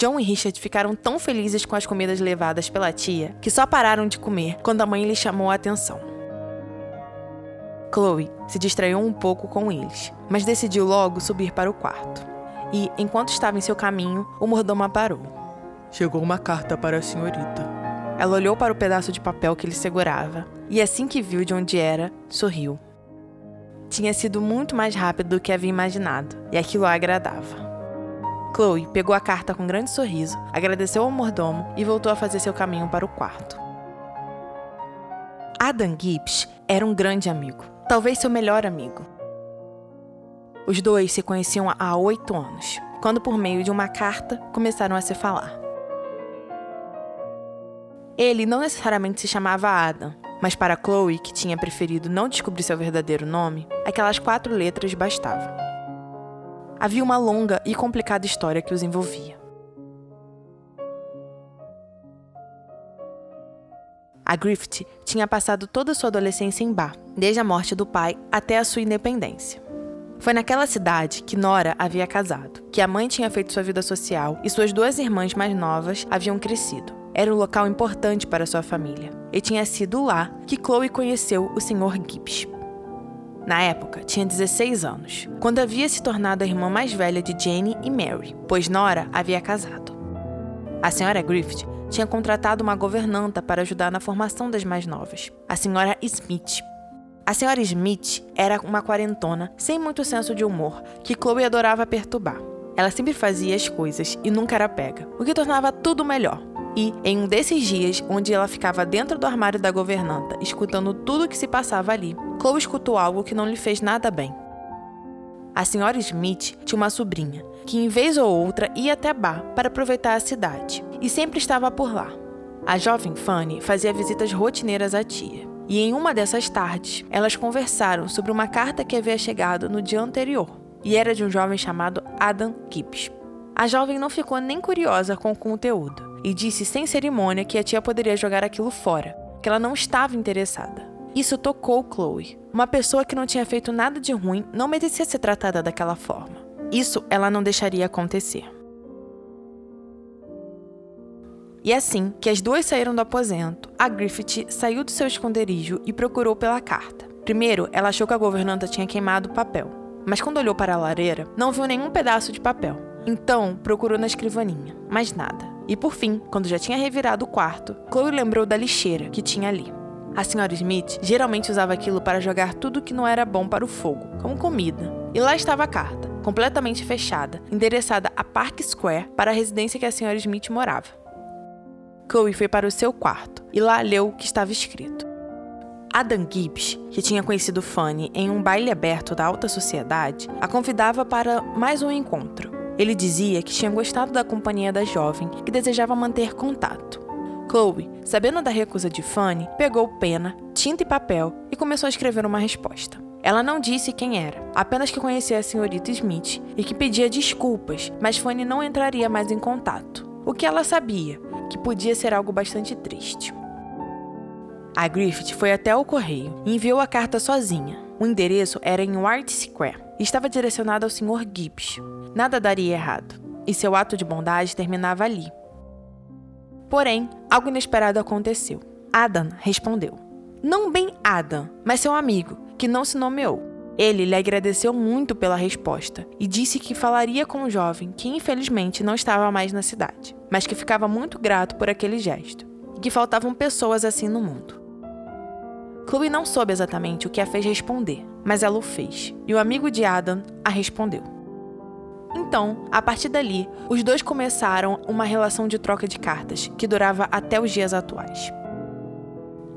John e Richard ficaram tão felizes com as comidas levadas pela tia que só pararam de comer quando a mãe lhe chamou a atenção. Chloe se distraiu um pouco com eles, mas decidiu logo subir para o quarto. E, enquanto estava em seu caminho, o mordomo parou. Chegou uma carta para a senhorita. Ela olhou para o pedaço de papel que ele segurava e, assim que viu de onde era, sorriu. Tinha sido muito mais rápido do que havia imaginado, e aquilo a agradava. Chloe pegou a carta com um grande sorriso, agradeceu ao mordomo e voltou a fazer seu caminho para o quarto. Adam Gibbs era um grande amigo, talvez seu melhor amigo. Os dois se conheciam há oito anos, quando, por meio de uma carta, começaram a se falar. Ele não necessariamente se chamava Adam, mas para Chloe, que tinha preferido não descobrir seu verdadeiro nome, aquelas quatro letras bastavam. Havia uma longa e complicada história que os envolvia. A Griffith tinha passado toda sua adolescência em Bar, desde a morte do pai até a sua independência. Foi naquela cidade que Nora havia casado, que a mãe tinha feito sua vida social e suas duas irmãs mais novas haviam crescido. Era um local importante para sua família, e tinha sido lá que Chloe conheceu o Sr. Gibbs. Na época, tinha 16 anos, quando havia se tornado a irmã mais velha de Jane e Mary, pois Nora havia casado. A senhora Griffith tinha contratado uma governanta para ajudar na formação das mais novas, a senhora Smith. A senhora Smith era uma quarentona sem muito senso de humor que Chloe adorava perturbar. Ela sempre fazia as coisas e nunca era pega, o que tornava tudo melhor. E, em um desses dias, onde ela ficava dentro do armário da governanta, escutando tudo o que se passava ali, Chloe escutou algo que não lhe fez nada bem. A senhora Smith tinha uma sobrinha, que em vez ou outra ia até bar para aproveitar a cidade, e sempre estava por lá. A jovem Fanny fazia visitas rotineiras à tia, e em uma dessas tardes, elas conversaram sobre uma carta que havia chegado no dia anterior, e era de um jovem chamado Adam Gibbs. A jovem não ficou nem curiosa com o conteúdo, e disse sem cerimônia que a tia poderia jogar aquilo fora, que ela não estava interessada. Isso tocou Chloe. Uma pessoa que não tinha feito nada de ruim não merecia ser tratada daquela forma. Isso ela não deixaria acontecer. E assim que as duas saíram do aposento, a Griffith saiu do seu esconderijo e procurou pela carta. Primeiro, ela achou que a governanta tinha queimado o papel, mas quando olhou para a lareira, não viu nenhum pedaço de papel. Então, procurou na escrivaninha, mas nada. E por fim, quando já tinha revirado o quarto, Chloe lembrou da lixeira que tinha ali. A senhora Smith geralmente usava aquilo para jogar tudo que não era bom para o fogo, como comida. E lá estava a carta, completamente fechada, endereçada a Park Square para a residência que a senhora Smith morava. Chloe foi para o seu quarto e lá leu o que estava escrito. Adam Gibbs, que tinha conhecido Fanny em um baile aberto da alta sociedade, a convidava para mais um encontro. Ele dizia que tinha gostado da companhia da jovem e desejava manter contato. Chloe, sabendo da recusa de Fanny, pegou pena, tinta e papel e começou a escrever uma resposta. Ela não disse quem era, apenas que conhecia a senhorita Smith e que pedia desculpas, mas Fanny não entraria mais em contato. O que ela sabia, que podia ser algo bastante triste. A Griffith foi até o correio e enviou a carta sozinha. O endereço era em White Square e estava direcionado ao Sr. Gibbs. Nada daria errado, e seu ato de bondade terminava ali. Porém, algo inesperado aconteceu. Adam respondeu. Não bem Adam, mas seu amigo, que não se nomeou. Ele lhe agradeceu muito pela resposta e disse que falaria com o jovem que infelizmente não estava mais na cidade, mas que ficava muito grato por aquele gesto e que faltavam pessoas assim no mundo. Chloe não soube exatamente o que a fez responder, mas ela o fez, e o amigo de Adam a respondeu. Então, a partir dali, os dois começaram uma relação de troca de cartas que durava até os dias atuais.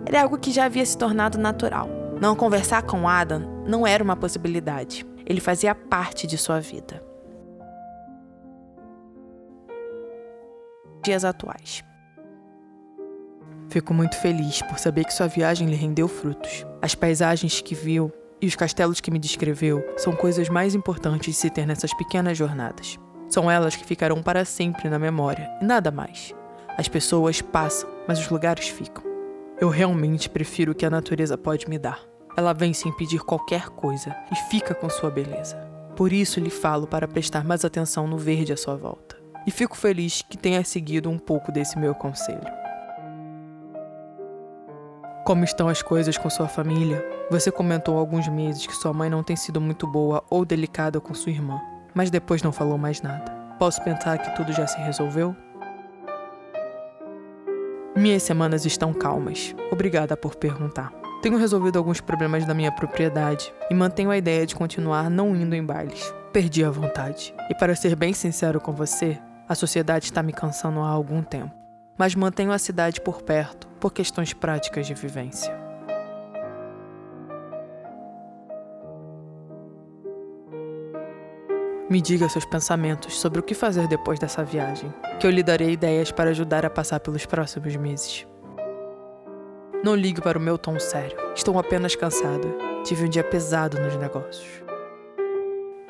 Era algo que já havia se tornado natural. Não conversar com Adam não era uma possibilidade. Ele fazia parte de sua vida. Dias atuais. Fico muito feliz por saber que sua viagem lhe rendeu frutos. As paisagens que viu e os castelos que me descreveu são coisas mais importantes de se ter nessas pequenas jornadas. São elas que ficarão para sempre na memória e nada mais. As pessoas passam, mas os lugares ficam. Eu realmente prefiro o que a natureza pode me dar. Ela vem sem pedir qualquer coisa e fica com sua beleza. Por isso lhe falo para prestar mais atenção no verde à sua volta. e fico feliz que tenha seguido um pouco desse meu conselho. Como estão as coisas com sua família? Você comentou há alguns meses que sua mãe não tem sido muito boa ou delicada com sua irmã, mas depois não falou mais nada. Posso pensar que tudo já se resolveu? Minhas semanas estão calmas. Obrigada por perguntar. Tenho resolvido alguns problemas da minha propriedade e mantenho a ideia de continuar não indo em bailes. Perdi a vontade. E para ser bem sincero com você, a sociedade está me cansando há algum tempo. Mas mantenho a cidade por perto por questões práticas de vivência. Me diga seus pensamentos sobre o que fazer depois dessa viagem, que eu lhe darei ideias para ajudar a passar pelos próximos meses. Não ligue para o meu tom sério. Estou apenas cansada. Tive um dia pesado nos negócios.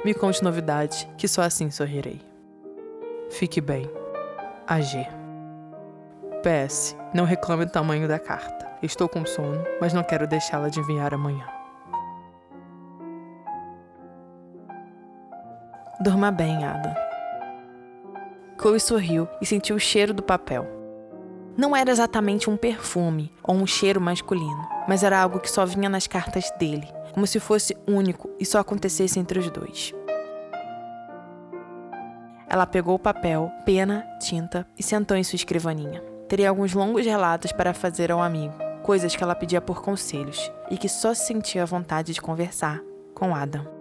Me conte novidades, que só assim sorrirei. Fique bem. AG. PS. Não reclame do tamanho da carta. Estou com sono, mas não quero deixá-la adivinhar amanhã. Durma bem, Ada. Chloe sorriu e sentiu o cheiro do papel. Não era exatamente um perfume ou um cheiro masculino, mas era algo que só vinha nas cartas dele, como se fosse único e só acontecesse entre os dois. Ela pegou o papel, pena, tinta e sentou em sua escrivaninha teria alguns longos relatos para fazer ao amigo, coisas que ela pedia por conselhos e que só se sentia vontade de conversar com Adam.